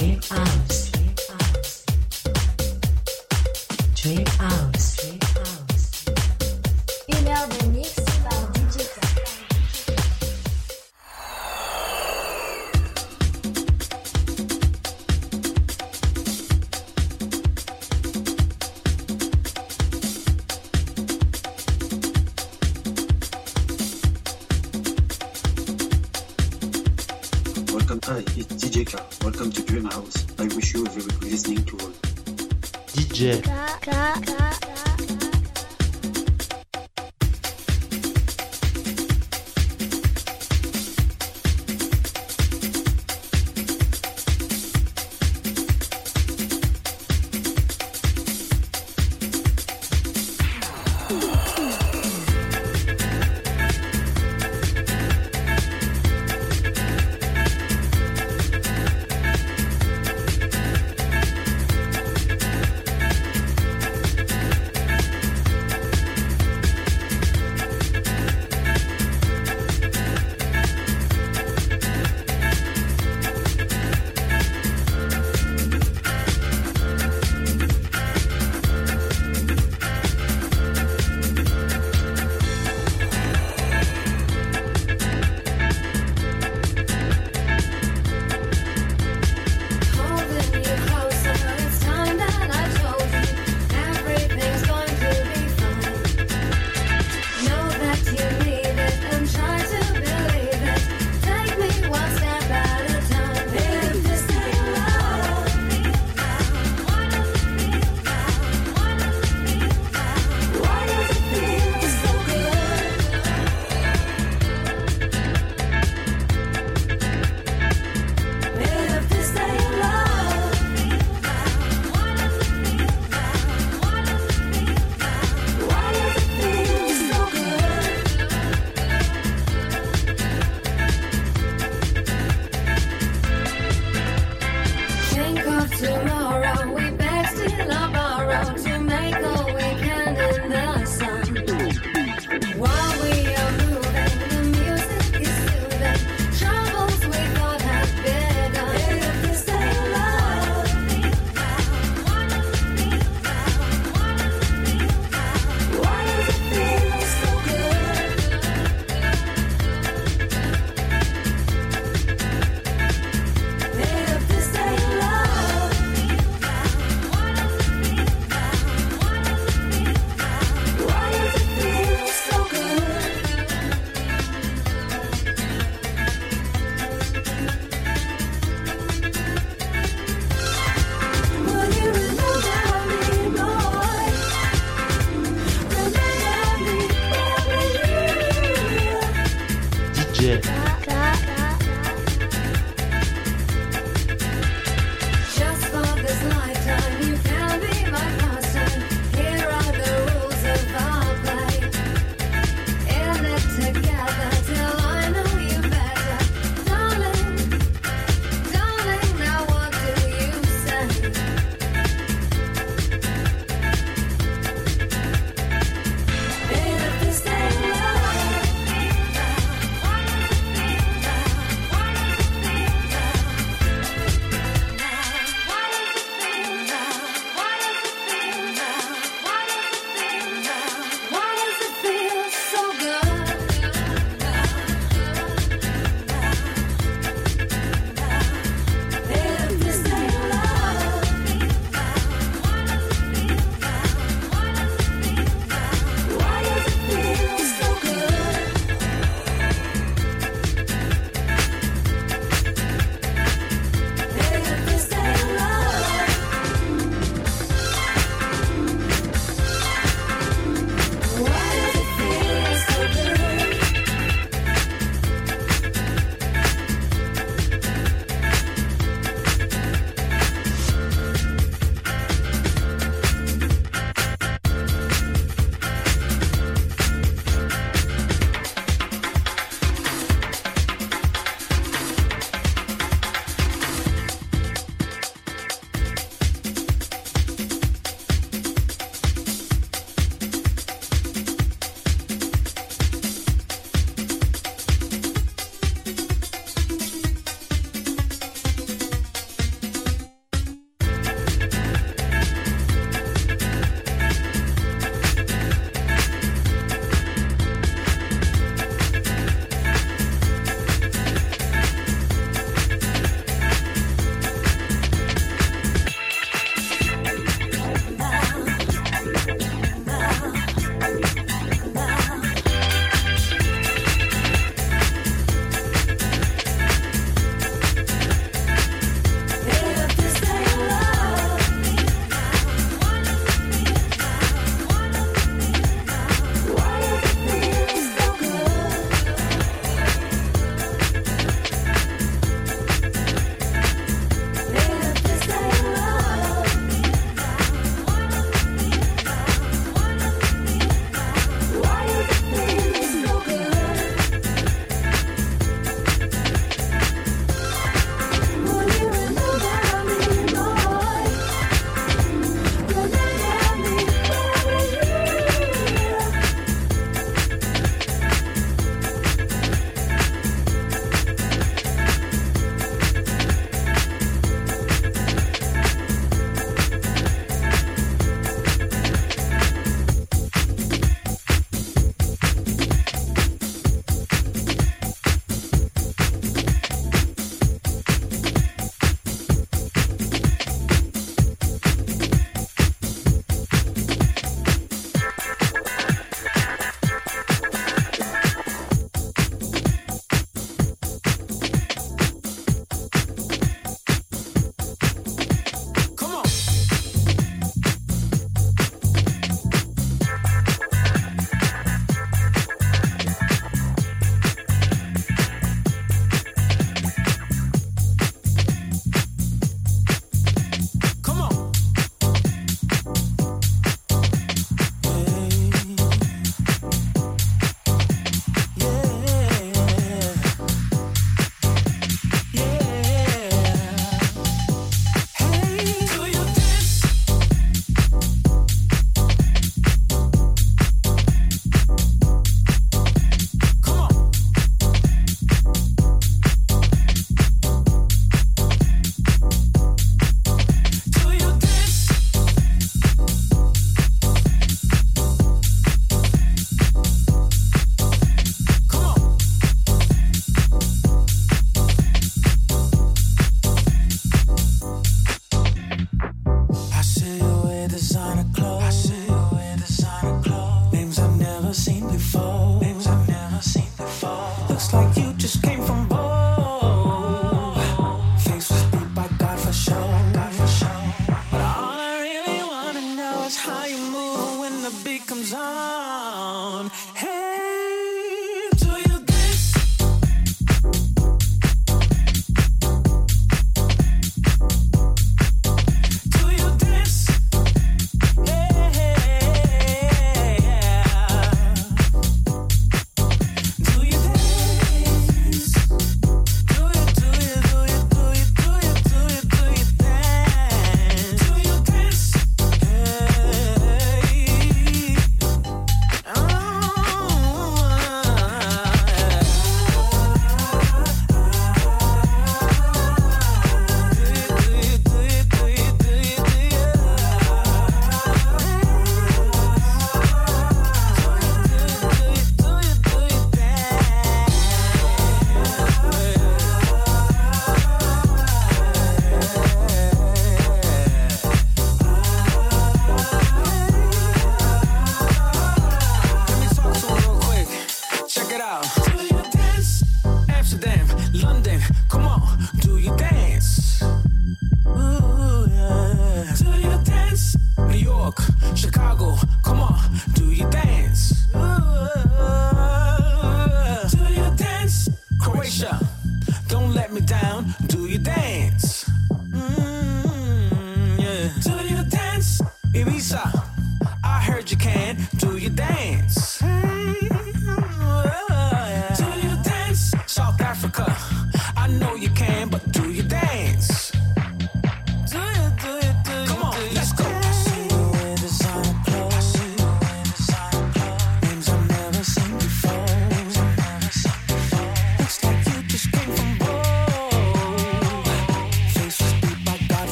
Mix Me uh.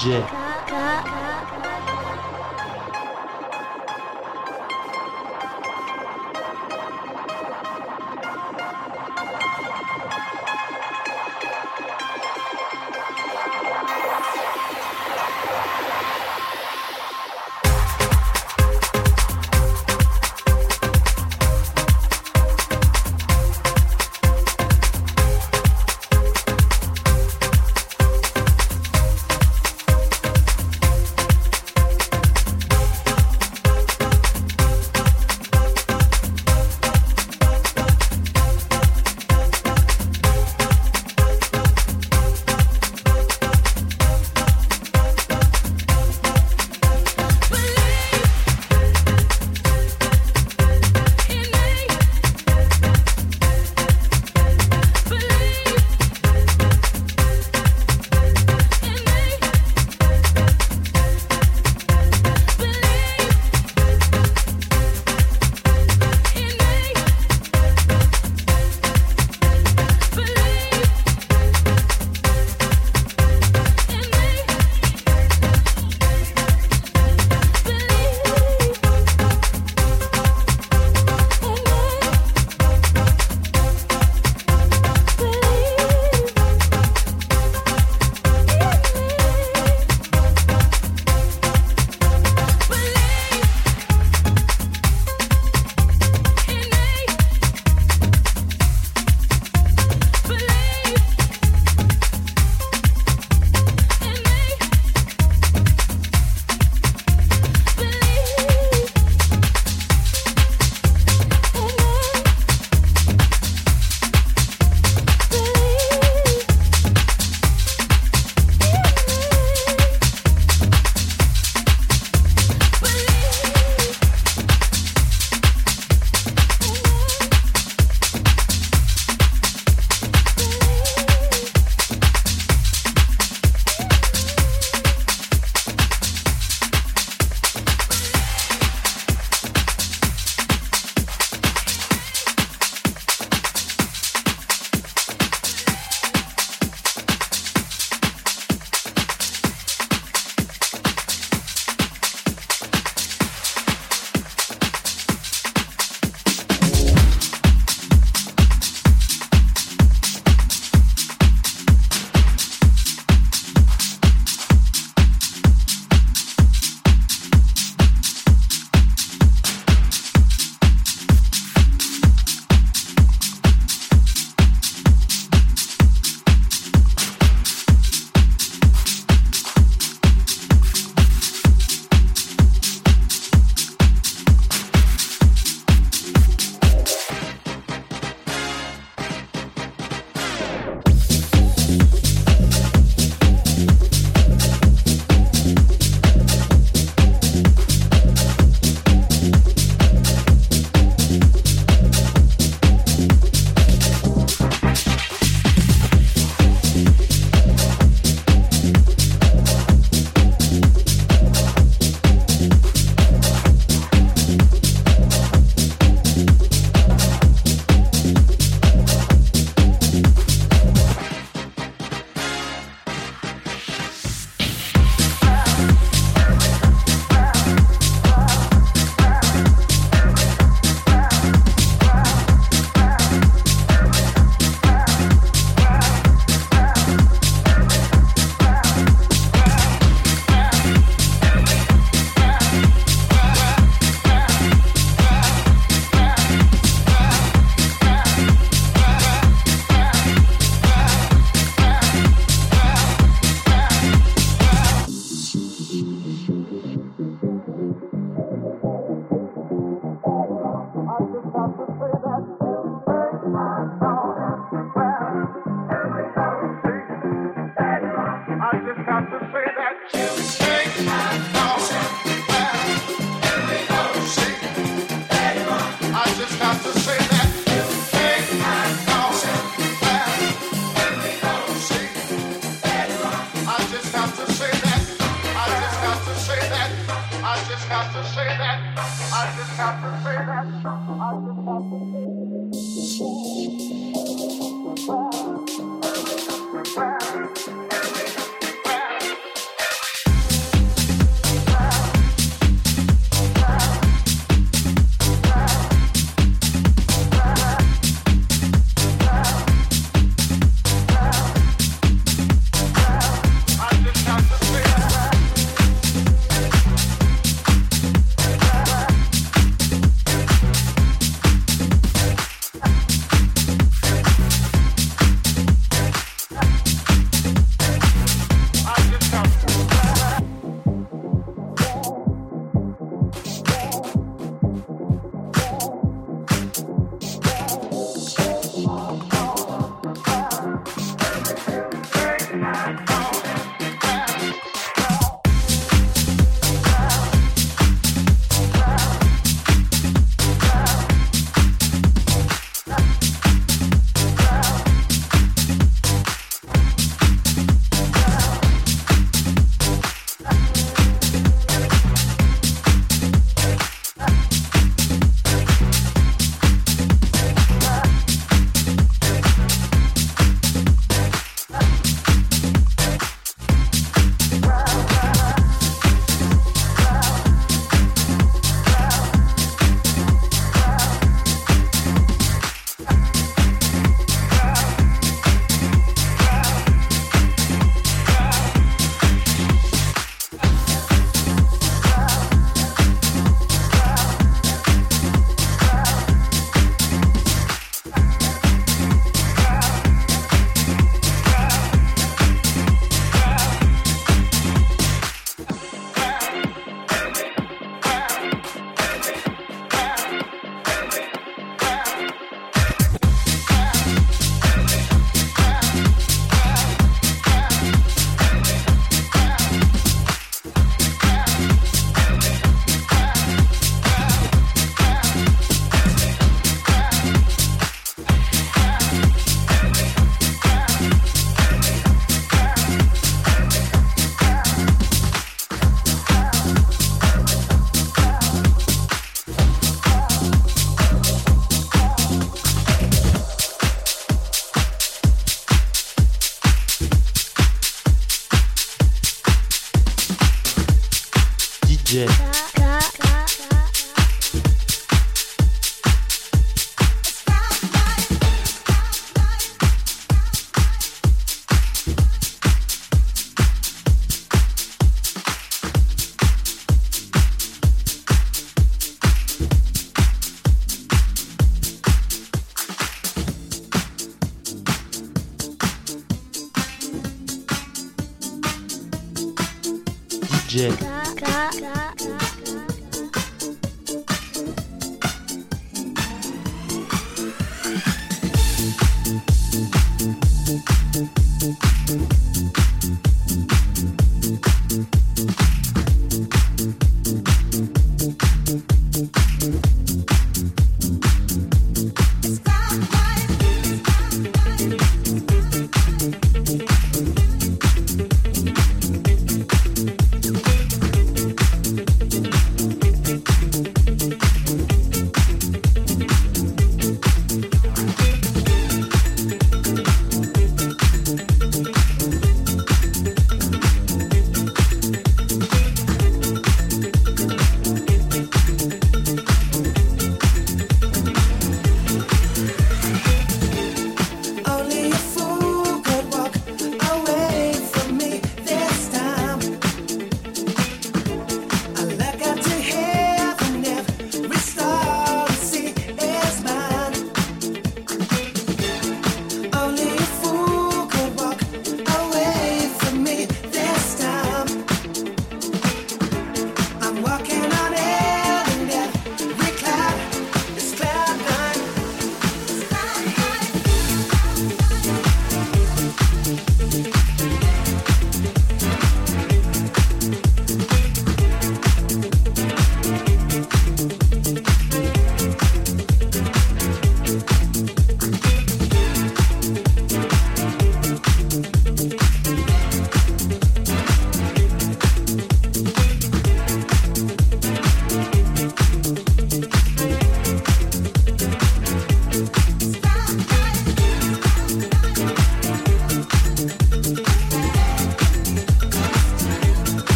J.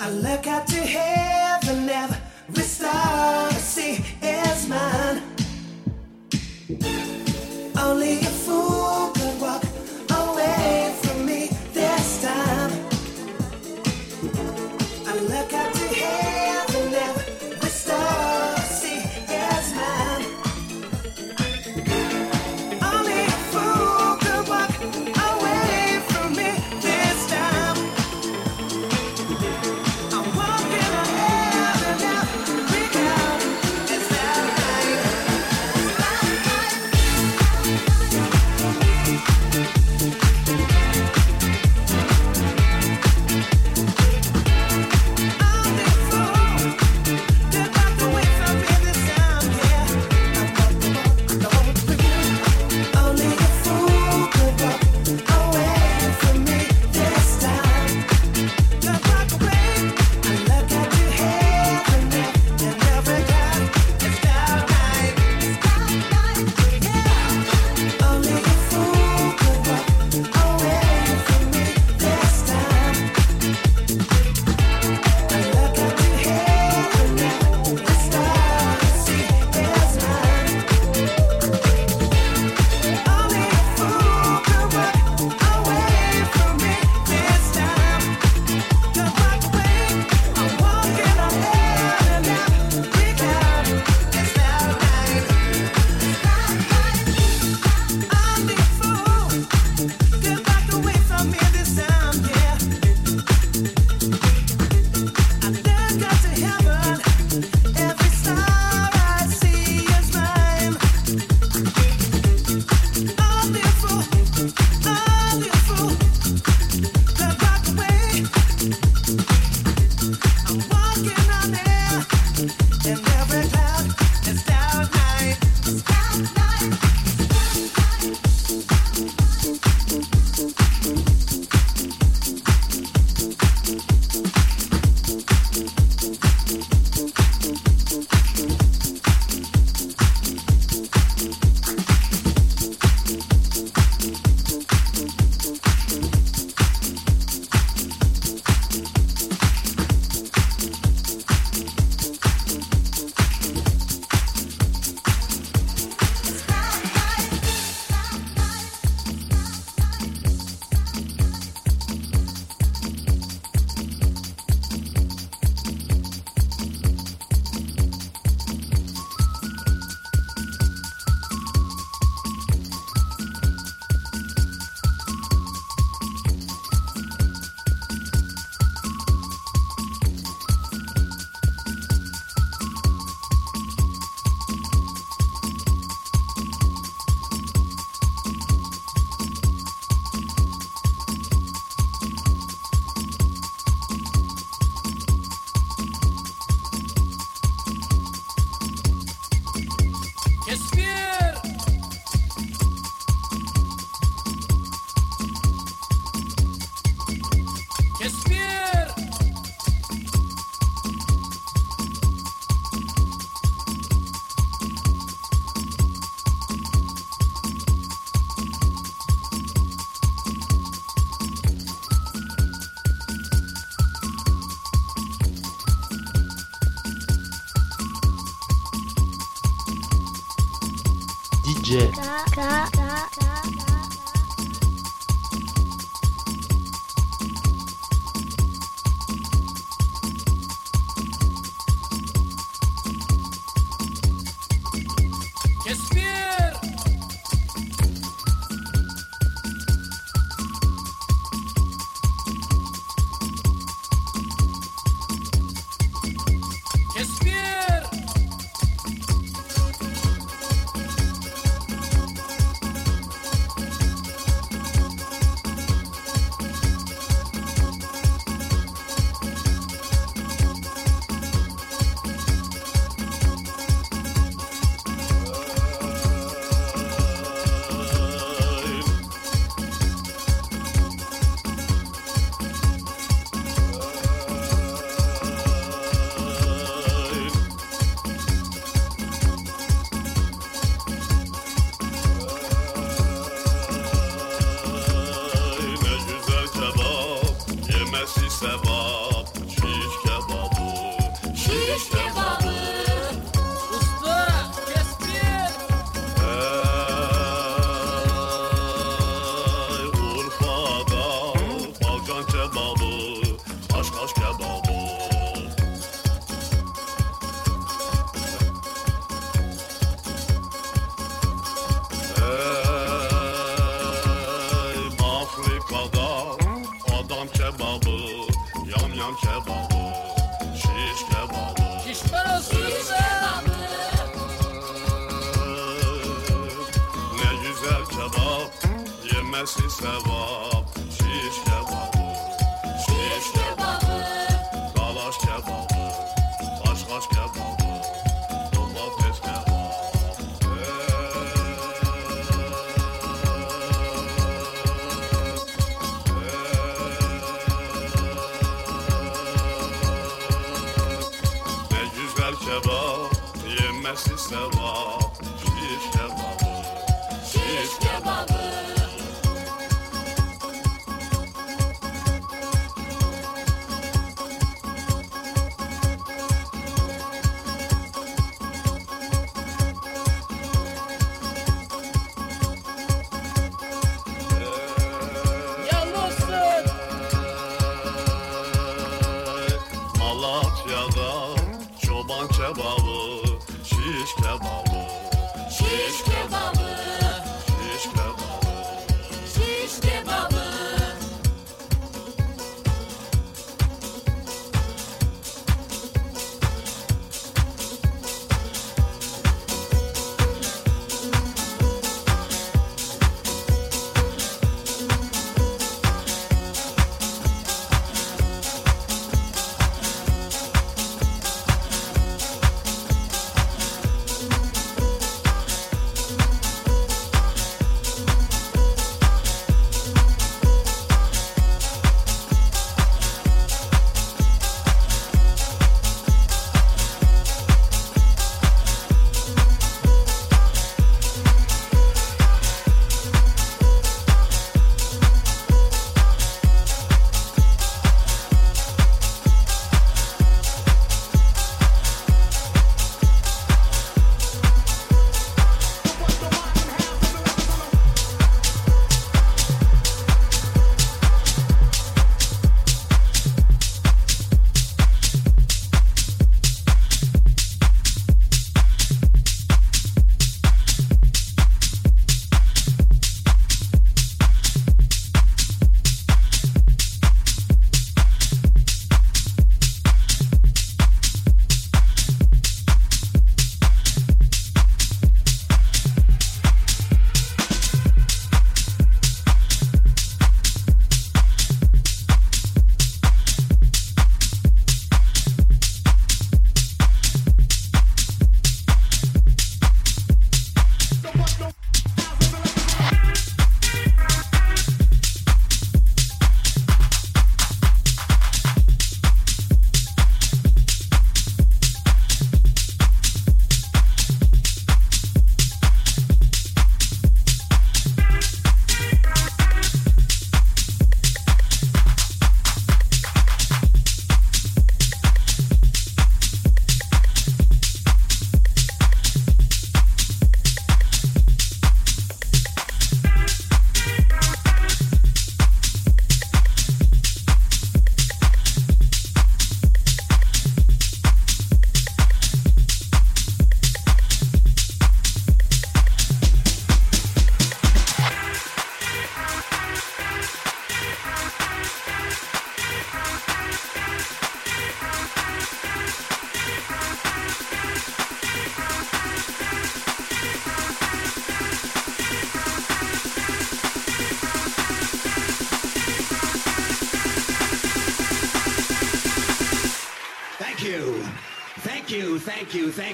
I look out to heaven, every star I see is mine. kebap Yemesi sevap Şiş kebabı Şiş kebabı Dalaş kebabı Kaşkaş kebabı Domates kebabı Ne güzel kebap Yemesi sevap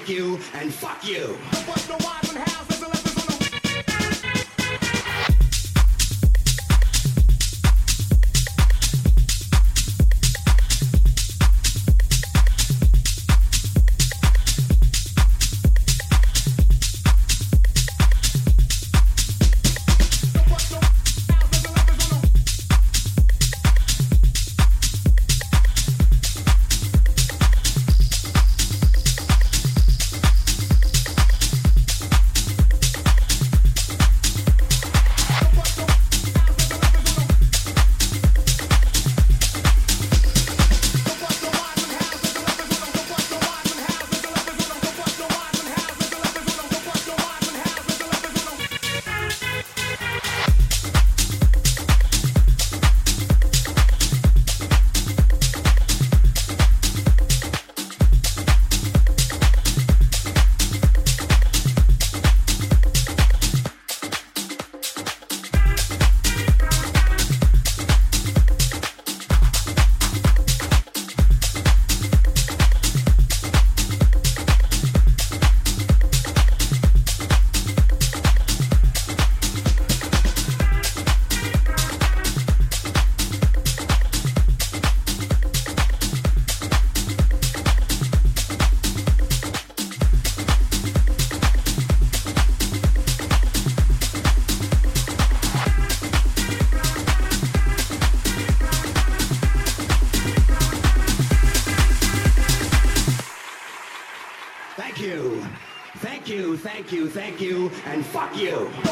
you and fuck you. Fuck you.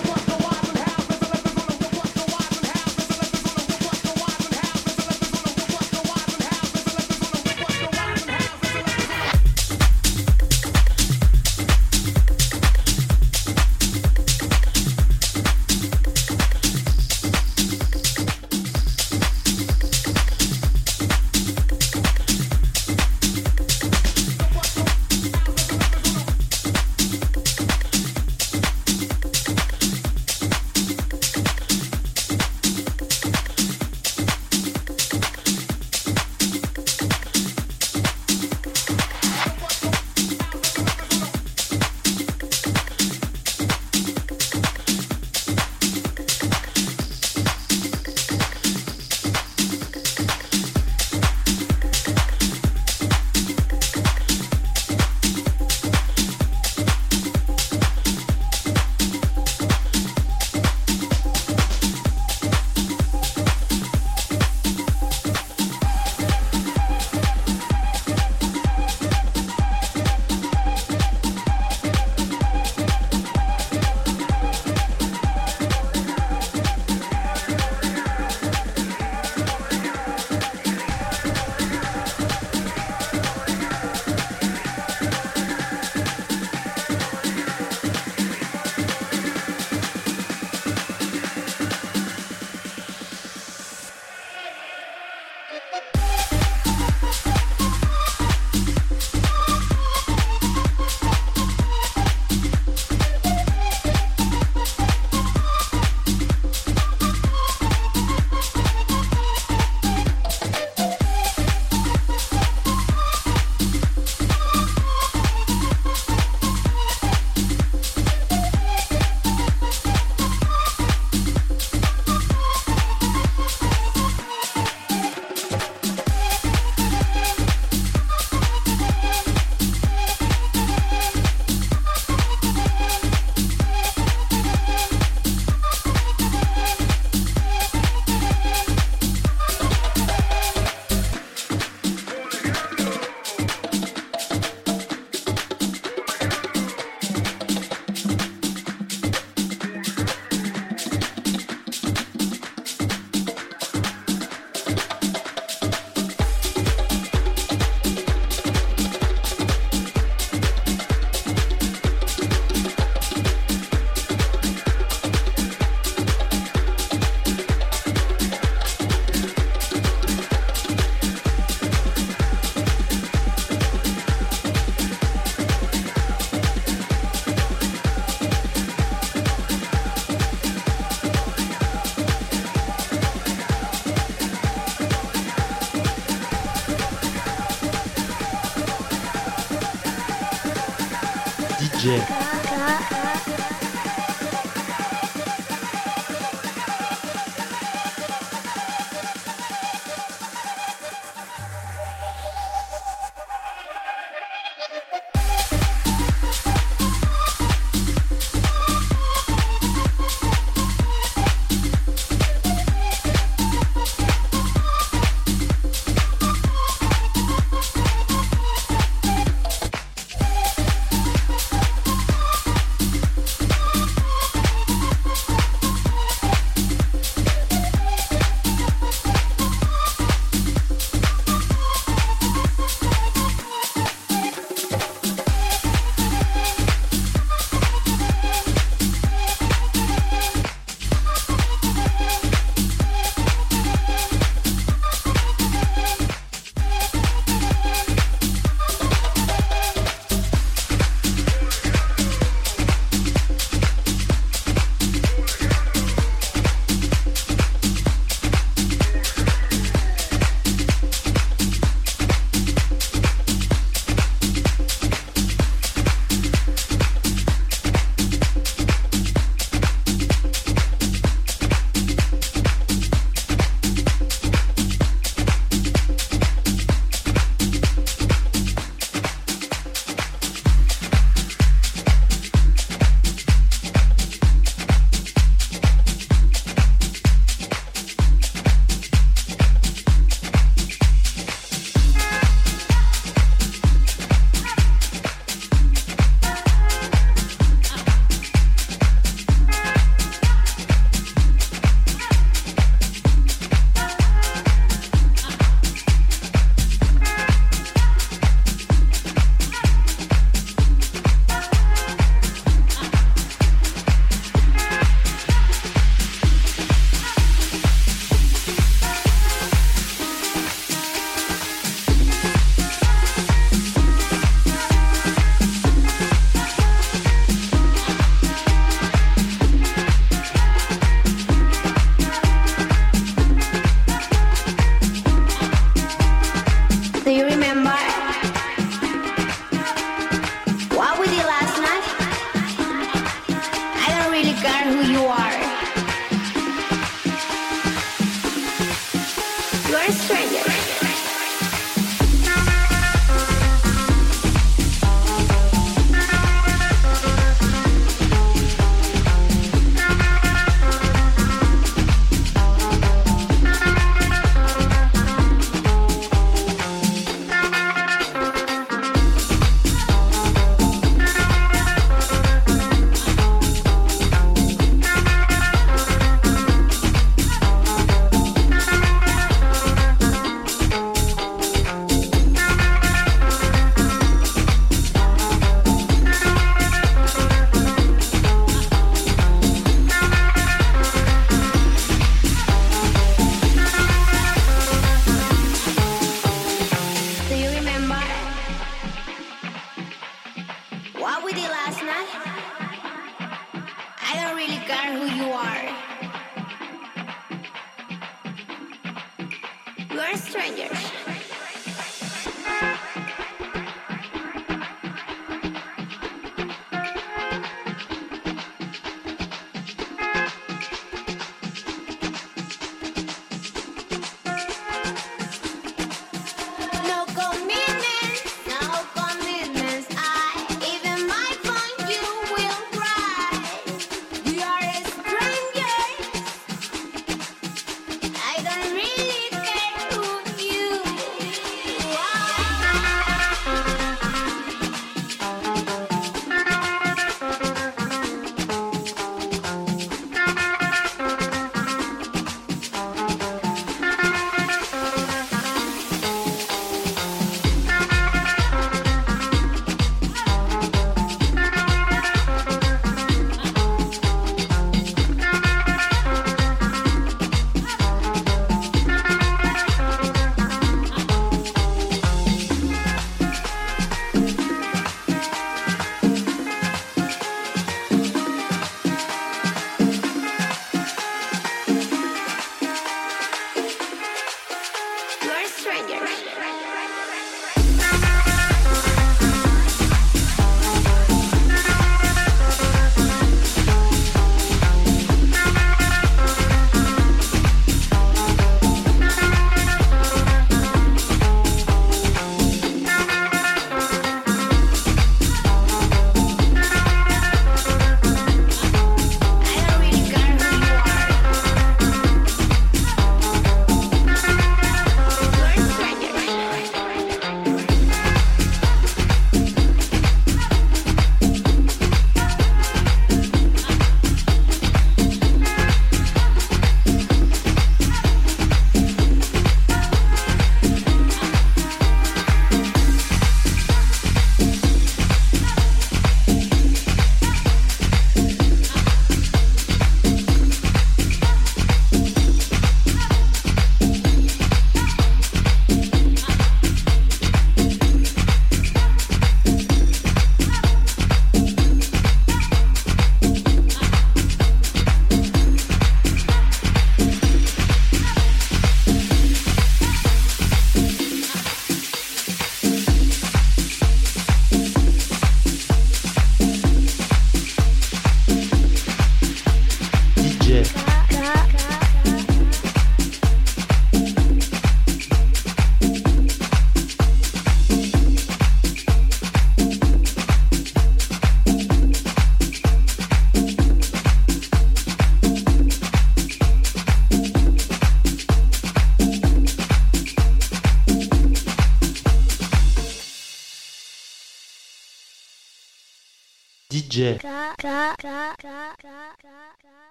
Ka, ka, ka.